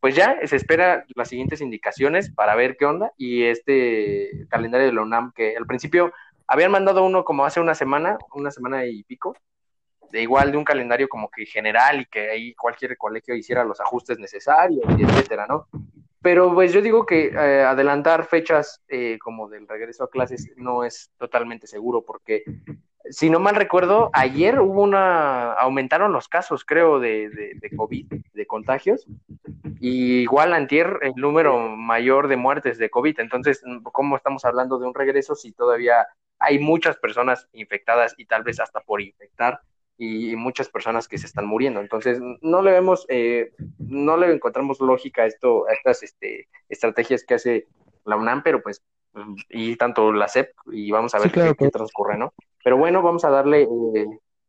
pues ya se espera las siguientes indicaciones para ver qué onda y este calendario de la UNAM que al principio habían mandado uno como hace una semana, una semana y pico, de igual de un calendario como que general y que ahí cualquier colegio hiciera los ajustes necesarios y etcétera, ¿no? Pero pues yo digo que eh, adelantar fechas eh, como del regreso a clases no es totalmente seguro porque si no mal recuerdo, ayer hubo una, aumentaron los casos, creo, de, de, de COVID, de contagios, y igual antier el número mayor de muertes de COVID. Entonces, ¿cómo estamos hablando de un regreso si todavía hay muchas personas infectadas y tal vez hasta por infectar y, muchas personas que se están muriendo? Entonces, no le vemos, eh, no le encontramos lógica a esto, a estas este, estrategias que hace la UNAM, pero pues, y tanto la CEP, y vamos a ver sí, claro qué, transcurre, ¿no? Pero bueno, vamos a darle, eh,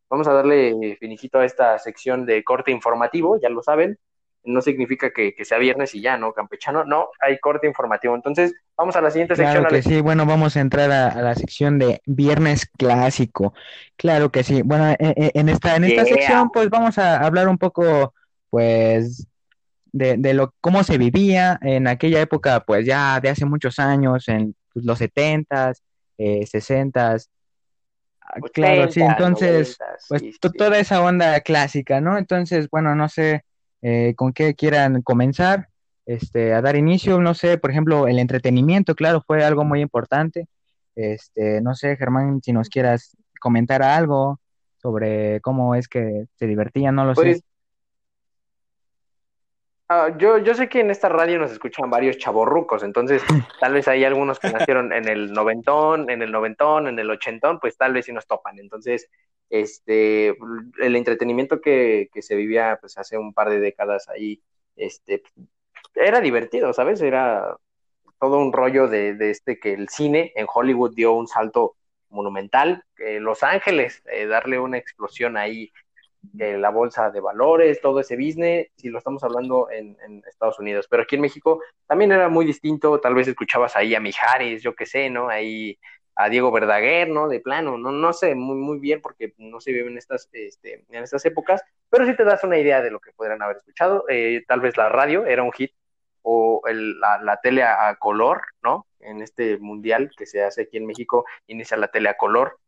vamos a darle finiquito a esta sección de corte informativo, ya lo saben. No significa que, que, sea viernes y ya, ¿no? Campechano, no, hay corte informativo. Entonces, vamos a la siguiente claro sección. Que sí, bueno, vamos a entrar a, a, la sección de viernes clásico. Claro que sí. Bueno, en, en esta, en esta yeah. sección, pues vamos a hablar un poco, pues, de, de, lo cómo se vivía en aquella época, pues ya de hace muchos años, en pues, los setentas, eh, sesentas, 80, claro, sí, entonces, 90, pues sí, sí. toda esa onda clásica, ¿no? Entonces, bueno, no sé eh, con qué quieran comenzar este, a dar inicio, no sé, por ejemplo, el entretenimiento, claro, fue algo muy importante. Este, no sé, Germán, si nos quieras comentar algo sobre cómo es que se divertían, no lo pues, sé. Uh, yo, yo sé que en esta radio nos escuchan varios chavorrucos, entonces tal vez hay algunos que nacieron en el noventón, en el noventón, en el ochentón, pues tal vez sí nos topan. Entonces, este, el entretenimiento que, que se vivía pues hace un par de décadas ahí, este, era divertido, ¿sabes? Era todo un rollo de, de este que el cine en Hollywood dio un salto monumental, Los Ángeles, eh, darle una explosión ahí la bolsa de valores, todo ese business, si lo estamos hablando en, Estados Unidos. Pero aquí en México también era muy distinto, tal vez escuchabas ahí a Mijares, yo qué sé, ¿no? Ahí a Diego Verdaguer, ¿no? De plano, no, no sé muy, muy bien porque no se vive en estas, este, en estas épocas, pero sí te das una idea de lo que podrían haber escuchado. Eh, tal vez la radio era un hit o el, la, la, tele a color, ¿no? En este mundial que se hace aquí en México, inicia la tele a color.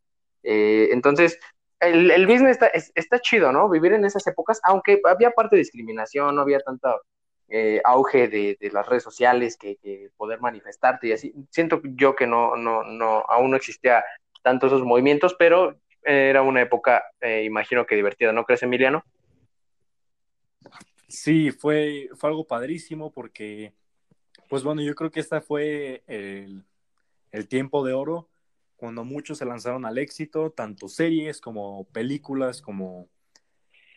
Eh, entonces, el, el business está, está, chido, ¿no? Vivir en esas épocas, aunque había parte de discriminación, no había tanto eh, auge de, de, las redes sociales que, poder manifestarte y así. Siento yo que no, no, no, aún no existía tanto esos movimientos, pero era una época, eh, imagino que divertida, ¿no crees, Emiliano? Sí, fue, fue algo padrísimo porque, pues bueno, yo creo que esta fue el, el tiempo de oro cuando muchos se lanzaron al éxito, tanto series como películas, como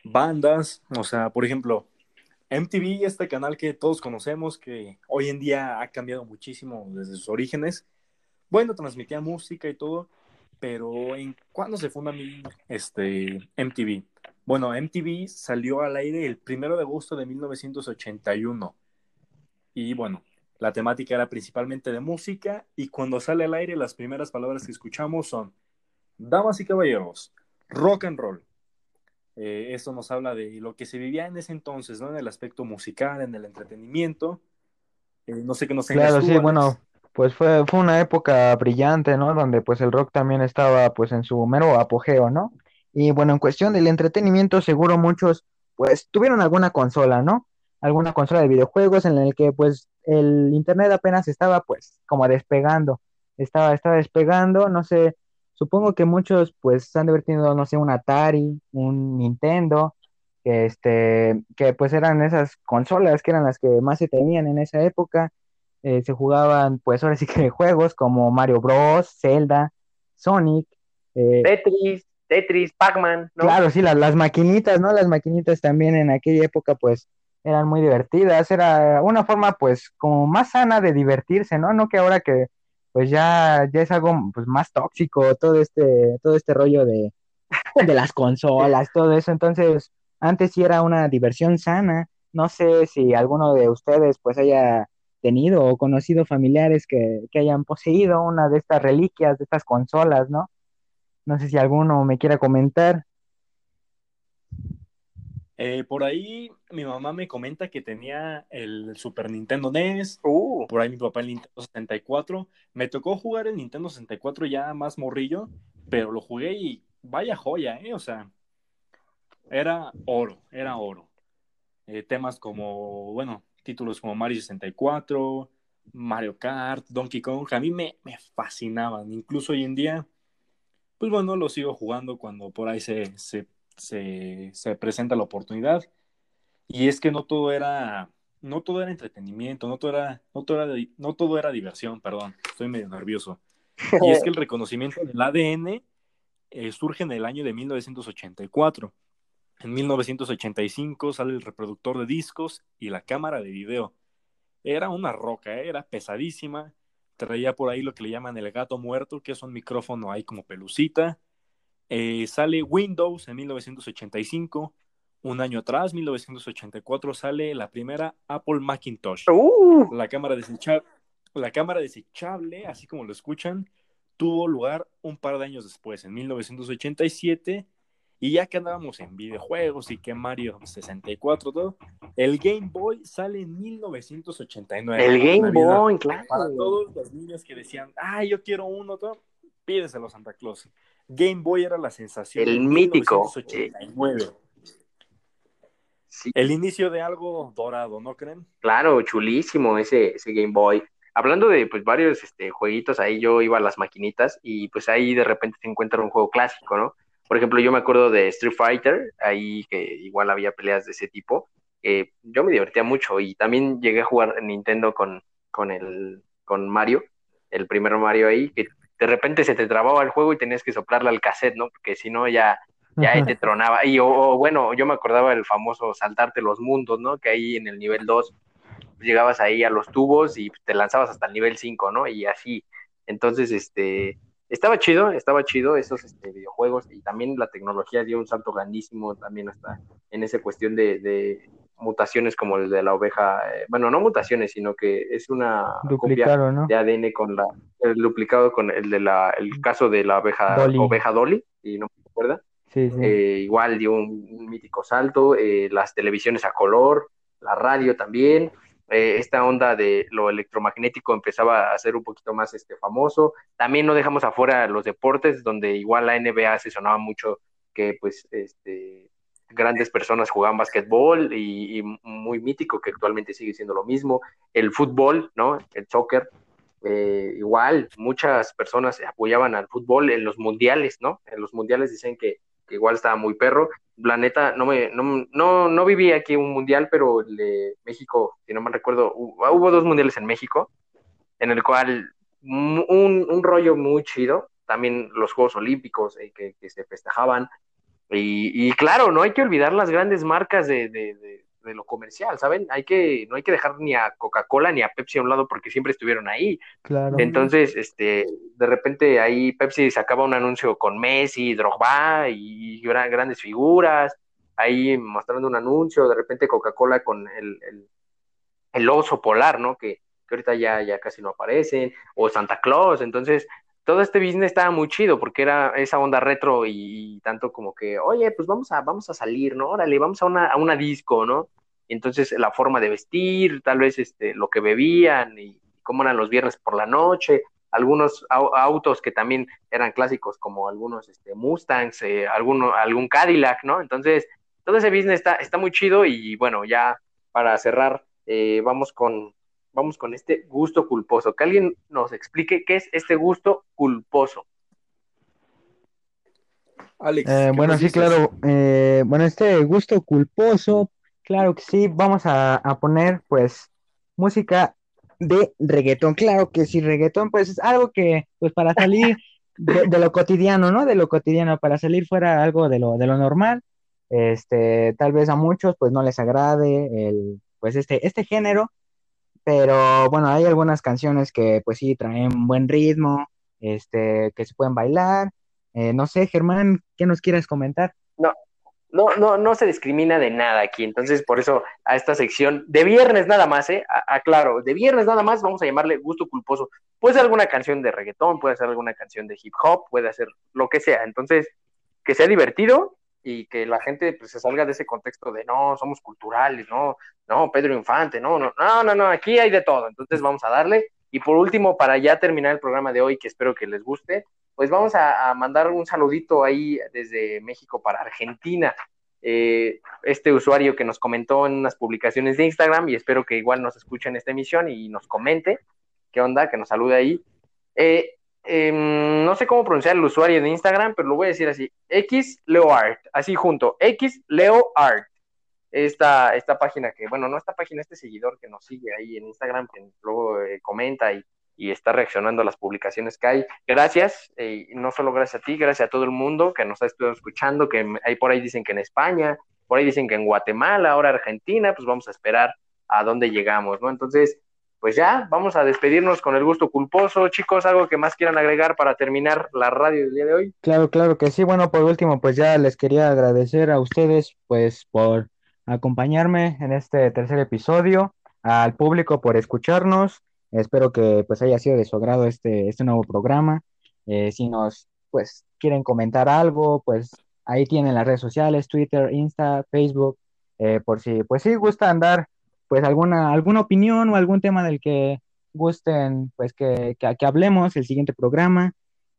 bandas. O sea, por ejemplo, MTV, este canal que todos conocemos, que hoy en día ha cambiado muchísimo desde sus orígenes. Bueno, transmitía música y todo, pero ¿en cuándo se funda este, MTV? Bueno, MTV salió al aire el primero de agosto de 1981. Y bueno, la temática era principalmente de música y cuando sale al aire las primeras palabras que escuchamos son Damas y caballeros, rock and roll. Eh, eso nos habla de lo que se vivía en ese entonces, ¿no? En el aspecto musical, en el entretenimiento. Eh, no sé qué nos Claro, sí, bueno, pues fue, fue una época brillante, ¿no? Donde pues el rock también estaba pues en su mero apogeo, ¿no? Y bueno, en cuestión del entretenimiento, seguro muchos pues tuvieron alguna consola, ¿no? Alguna consola de videojuegos en el que pues el internet apenas estaba pues como despegando, estaba, estaba despegando, no sé supongo que muchos pues han de haber tenido, no sé, un Atari, un Nintendo, que este, que pues eran esas consolas que eran las que más se tenían en esa época. Eh, se jugaban pues ahora sí que juegos como Mario Bros, Zelda, Sonic, eh, Tetris, Tetris, Pac-Man, ¿no? Claro, sí, las, las maquinitas, ¿no? Las maquinitas también en aquella época, pues, eran muy divertidas. Era una forma, pues, como más sana de divertirse, ¿no? No que ahora que, pues, ya, ya es algo, pues, más tóxico, todo este, todo este rollo de, de las consolas, todo eso. Entonces, antes sí era una diversión sana. No sé si alguno de ustedes, pues, haya tenido o conocido familiares que, que hayan poseído una de estas reliquias, de estas consolas, ¿no? No sé si alguno me quiera comentar. Eh, por ahí mi mamá me comenta que tenía el Super Nintendo NES, Uh, por ahí mi papá el Nintendo 64. Me tocó jugar el Nintendo 64 ya más morrillo, pero lo jugué y vaya joya, ¿eh? O sea, era oro, era oro. Eh, temas como, bueno, títulos como Mario 64, Mario Kart, Donkey Kong, a mí me, me fascinaban. Incluso hoy en día, pues bueno, lo sigo jugando cuando por ahí se, se, se, se presenta la oportunidad. Y es que no todo era, no todo era entretenimiento, no todo era, no todo era, no todo era diversión, perdón, estoy medio nervioso. Y es que el reconocimiento del ADN eh, surge en el año de 1984. En 1985 sale el reproductor de discos y la cámara de video. Era una roca, ¿eh? era pesadísima. Traía por ahí lo que le llaman el gato muerto, que es un micrófono ahí como pelucita. Eh, sale Windows en 1985. Un año atrás, 1984, sale la primera Apple Macintosh. uh, La cámara, desecha- la cámara desechable, así como lo escuchan, tuvo lugar un par de años después, en 1987. Y ya que andábamos en videojuegos y que Mario 64, todo, el Game Boy sale en 1989. el Game Navidad. Boy, Para claro. todos los niños que decían, ah, yo quiero uno, todo, pídeselo a Santa Claus. Game Boy era la sensación. El mítico, 1989. Sí, El inicio de algo dorado, ¿no creen? claro, chulísimo ese, ese Game Boy. Hablando de pues varios este, jueguitos, ahí yo iba a las maquinitas y pues ahí de repente se encuentra un juego clásico, ¿no? Por ejemplo, yo me acuerdo de Street Fighter, ahí que igual había peleas de ese tipo. Eh, yo me divertía mucho y también llegué a jugar en Nintendo con, con, el, con Mario, el primer Mario ahí, que de repente se te trababa el juego y tenías que soplarle al cassette, ¿no? Porque si no ya, ya ahí te tronaba. Y o, o, bueno, yo me acordaba del famoso saltarte los mundos, ¿no? Que ahí en el nivel 2 llegabas ahí a los tubos y te lanzabas hasta el nivel 5, ¿no? Y así. Entonces, este, estaba chido, estaba chido esos este, videojuegos y también la tecnología dio un salto grandísimo también hasta en esa cuestión de, de mutaciones como el de la oveja, eh, bueno, no mutaciones, sino que es una copia ¿no? de ADN con la, el duplicado con el de la, el caso de la abeja Dolly. oveja Dolly, y no me acuerdo. Sí, sí. Eh, igual dio un, un mítico salto, eh, las televisiones a color, la radio también, esta onda de lo electromagnético empezaba a ser un poquito más este, famoso. También no dejamos afuera los deportes, donde igual la NBA se sonaba mucho que pues este, grandes personas jugaban basquetbol y, muy mítico, que actualmente sigue siendo lo mismo. El fútbol, ¿no? El soccer. Eh, igual, muchas personas apoyaban al fútbol en los mundiales, ¿no? En los mundiales dicen que, igual estaba muy perro. La neta, no, me, no, no, no viví aquí un mundial, pero el México, si no me recuerdo, hubo, hubo dos mundiales en México, en el cual un, un rollo muy chido, también los Juegos Olímpicos eh, que, se festejaban, y, y, claro, no hay que olvidar las grandes marcas de, de, de, de, lo comercial, ¿saben? Hay que, no hay que dejar ni a Coca-Cola ni a Pepsi a un lado porque siempre estuvieron ahí. Claro. Entonces, este, de repente ahí Pepsi sacaba un anuncio con Messi, Drogba y gran, grandes figuras, ahí mostrando un anuncio, de repente Coca-Cola con el, el, el, oso polar, ¿no? Que, que ahorita ya, ya casi no aparecen, o Santa Claus, entonces todo este business estaba muy chido porque era esa onda retro y, y, tanto como que, oye, pues vamos a, vamos a salir, ¿no? Órale, vamos a una, a una disco, ¿no? Entonces la forma de vestir, tal vez este, lo que bebían y cómo eran los viernes por la noche, algunos autos que también eran clásicos como algunos este, Mustangs, eh, alguno, algún Cadillac, ¿no? Entonces todo ese business está, está muy chido y bueno, ya para cerrar, eh, vamos con, vamos con este gusto culposo. Que alguien nos explique qué es este gusto culposo. Alex, Eh, ¿qué bueno, sí, dices? claro. eh, bueno, este gusto culposo, claro que sí, vamos a, a poner pues música de reggaetón. Claro que sí, reggaetón pues es algo que pues para salir de, de lo cotidiano, ¿no? De lo cotidiano, para salir fuera algo de lo, de lo normal. Este, tal vez a muchos pues no les agrade el, pues este, este género, pero bueno, hay algunas canciones que pues sí traen buen ritmo, este, que se pueden bailar. Eh, no sé, Germán, ¿qué nos quieres comentar? No, no, no, no se discrimina de nada aquí. Entonces, por eso a esta sección de viernes nada más, ¿eh? Aclaro, de viernes nada más vamos a llamarle gusto culposo. Puede ser alguna canción de reggaetón, puede ser alguna canción de hip hop, puede ser lo que sea. Entonces, que sea divertido y que la gente pues, se salga de ese contexto de no, somos culturales, no, no, Pedro Infante, no, no, no, no, no, aquí hay de todo. Entonces, vamos a darle. Y por último, para ya terminar el programa de hoy, que espero que les guste, pues vamos a, mandar un saludito ahí desde México para Argentina. Eh, este usuario que nos comentó en unas publicaciones de Instagram y espero que igual nos escuche en esta emisión y nos comente qué onda, que nos salude ahí. Eh, eh, no sé cómo pronunciar el usuario de Instagram, pero lo voy a decir así: X así junto, X. Esta, esta página que, bueno, no esta página, este seguidor que nos sigue ahí en Instagram, que luego eh, comenta y, y está reaccionando a las publicaciones que hay. Gracias, eh, no solo gracias a ti, gracias a todo el mundo que nos ha estado escuchando, que hay por ahí dicen que en España, por ahí dicen que en Guatemala, ahora Argentina, pues vamos a esperar a dónde llegamos, ¿no? Entonces, pues ya, vamos a despedirnos con el gusto culposo. Chicos, algo que más quieran agregar para terminar la radio del día de hoy. Claro, claro que sí. Bueno, por último, pues ya les quería agradecer a ustedes, pues, por acompañarme en este tercer episodio, al público por escucharnos. Espero que pues haya sido de su agrado este, este nuevo programa. Eh, si nos pues quieren comentar algo, pues ahí tienen las redes sociales, Twitter, Insta, Facebook, eh, por si pues sí gustan dar pues alguna, alguna opinión o algún tema del que gusten pues que, que, hablemos el siguiente programa.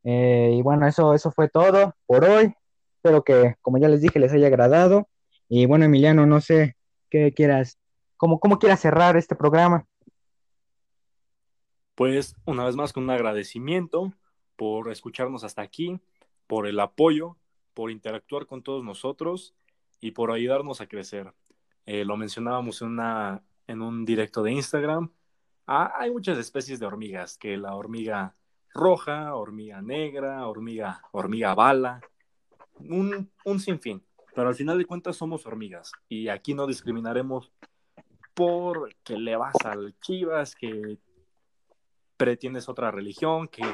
Eh, y bueno, eso, eso fue todo por hoy. Espero que, como ya les dije, les haya agradado. Y bueno, Emiliano, no sé qué quieras, cómo, cómo quieras cerrar este programa. Pues una vez más con un agradecimiento por escucharnos hasta aquí, por el apoyo, por interactuar con todos nosotros y por ayudarnos a crecer. Eh, lo mencionábamos en, una, en un directo de Instagram. Ah, hay muchas especies de hormigas, que la hormiga roja, hormiga negra, hormiga, hormiga bala, un, un sinfín. Pero al final de cuentas somos hormigas y aquí no discriminaremos por que le vas al Chivas, que pretienes otra religión, que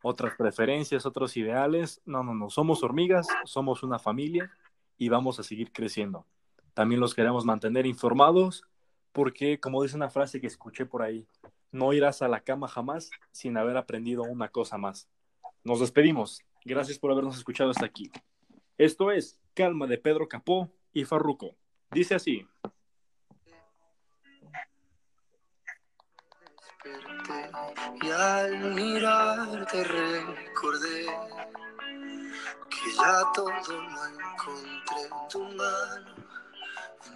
otras preferencias, otros ideales. No, no, no, somos hormigas, somos una familia y vamos a seguir creciendo. También los queremos mantener informados porque, como dice una frase que escuché por ahí, no irás a la cama jamás sin haber aprendido una cosa más. Nos despedimos. Gracias por habernos escuchado hasta aquí. Esto es Calma de Pedro Capó y Farruco. Dice así. Y al mirarte recordé que ya todo lo encontré en tu mano,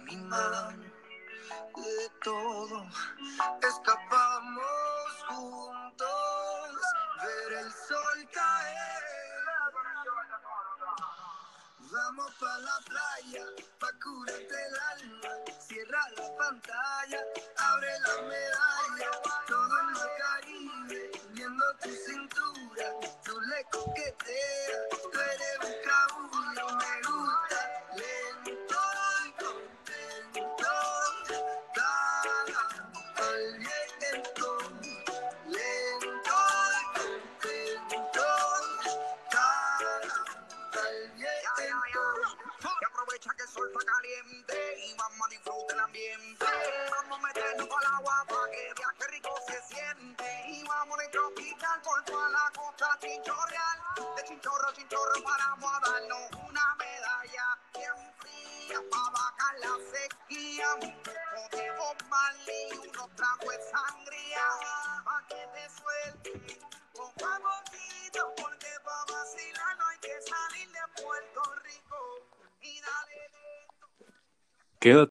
mi mano, de todo escapamos juntos, ver el sol caer. Vamos pa' la playa, pa' curarte el alma, cierra la pantalla, abre la medalla, todo en el Caribe, viendo tu cintura, tú le coqueteas, tú eres un cabullo, Vamos a meternos al agua para que viaje rico se siente. Y vamos en tropical por toda la costa chinchorreal. De chinchorro, chinchorro paramos a darnos una medalla bien fría para bajar la sequía. Podemos mali, unos tragos de sangría para que te suelte. Con poquito porque para vacilar no hay que salir de Puerto Rico. Y dale. Quédate